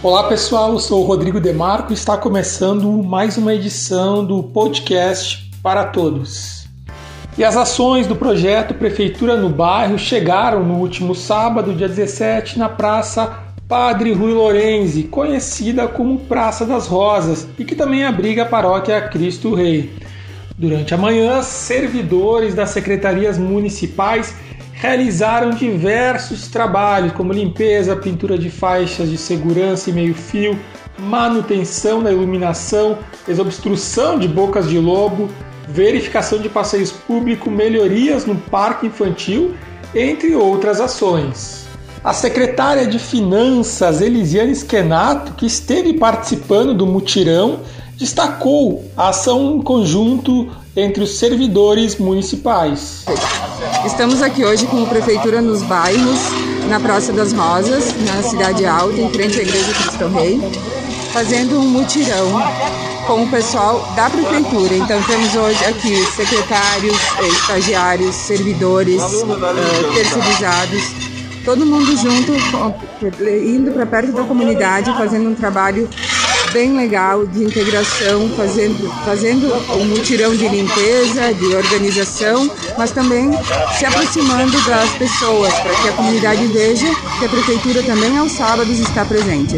Olá pessoal, eu sou o Rodrigo Demarco e está começando mais uma edição do podcast para todos. E as ações do projeto Prefeitura no Bairro chegaram no último sábado, dia 17, na Praça Padre Rui Lorenzi, conhecida como Praça das Rosas e que também abriga a paróquia Cristo Rei. Durante a manhã, servidores das secretarias municipais realizaram diversos trabalhos, como limpeza, pintura de faixas de segurança e meio-fio, manutenção da iluminação, desobstrução de bocas de lobo, verificação de passeios públicos, melhorias no parque infantil, entre outras ações. A secretária de Finanças, Elisiane Schenato, que esteve participando do mutirão, destacou a ação em conjunto entre os servidores municipais. Estamos aqui hoje com a Prefeitura nos bairros, na Praça das Rosas, na Cidade Alta, em frente à Igreja Cristo Rei, fazendo um mutirão com o pessoal da Prefeitura. Então temos hoje aqui secretários, estagiários, servidores, uh, terceirizados, todo mundo junto, indo para perto da comunidade, fazendo um trabalho bem legal de integração, fazendo, fazendo um mutirão de limpeza, de organização, mas também se aproximando das pessoas, para que a comunidade veja que a prefeitura também aos sábados está presente.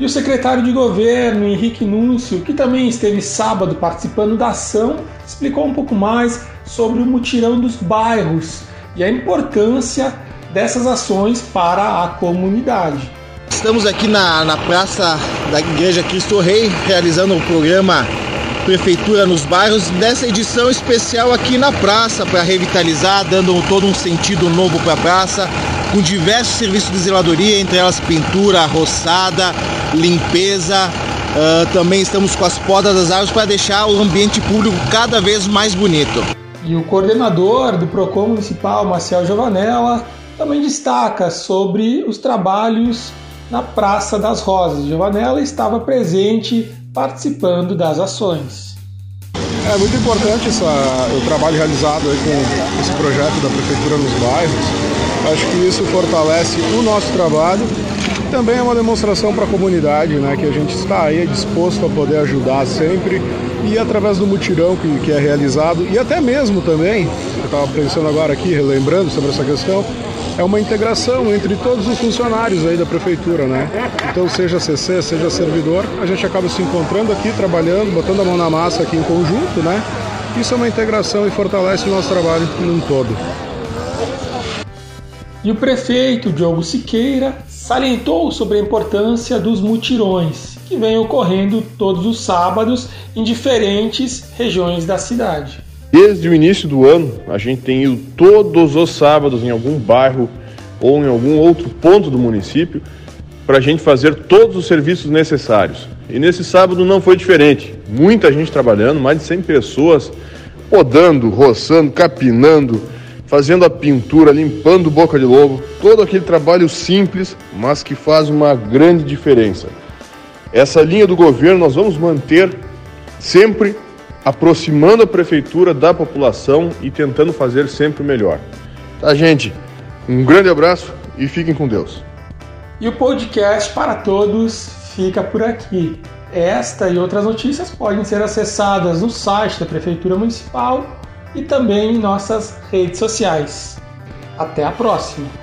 E o secretário de governo, Henrique Núncio, que também esteve sábado participando da ação, explicou um pouco mais sobre o mutirão dos bairros e a importância dessas ações para a comunidade. Estamos aqui na, na praça da Igreja Cristo Rei, realizando o programa Prefeitura nos Bairros, nessa edição especial aqui na praça, para revitalizar, dando todo um sentido novo para a praça, com diversos serviços de zeladoria, entre elas pintura, roçada, limpeza. Uh, também estamos com as podas das árvores para deixar o ambiente público cada vez mais bonito. E o coordenador do PROCON Municipal, Marcel Giovanella, também destaca sobre os trabalhos na Praça das Rosas. Giovanella estava presente participando das ações. É muito importante essa, o trabalho realizado com esse projeto da Prefeitura nos bairros. Acho que isso fortalece o nosso trabalho também é uma demonstração para a comunidade né, que a gente está aí disposto a poder ajudar sempre e através do mutirão que, que é realizado e até mesmo também, eu estava pensando agora aqui, relembrando sobre essa questão, é uma integração entre todos os funcionários aí da prefeitura, né? Então, seja CC, seja servidor, a gente acaba se encontrando aqui, trabalhando, botando a mão na massa aqui em conjunto, né? Isso é uma integração e fortalece o nosso trabalho num todo. E o prefeito Diogo Siqueira salientou sobre a importância dos mutirões, que vêm ocorrendo todos os sábados em diferentes regiões da cidade. Desde o início do ano, a gente tem ido todos os sábados em algum bairro ou em algum outro ponto do município para a gente fazer todos os serviços necessários. E nesse sábado não foi diferente. Muita gente trabalhando, mais de 100 pessoas podando, roçando, capinando, fazendo a pintura, limpando boca de lobo, todo aquele trabalho simples, mas que faz uma grande diferença. Essa linha do governo nós vamos manter sempre aproximando a prefeitura da população e tentando fazer sempre o melhor. Tá, gente? Um grande abraço e fiquem com Deus. E o podcast para todos fica por aqui. Esta e outras notícias podem ser acessadas no site da Prefeitura Municipal e também em nossas redes sociais. Até a próxima!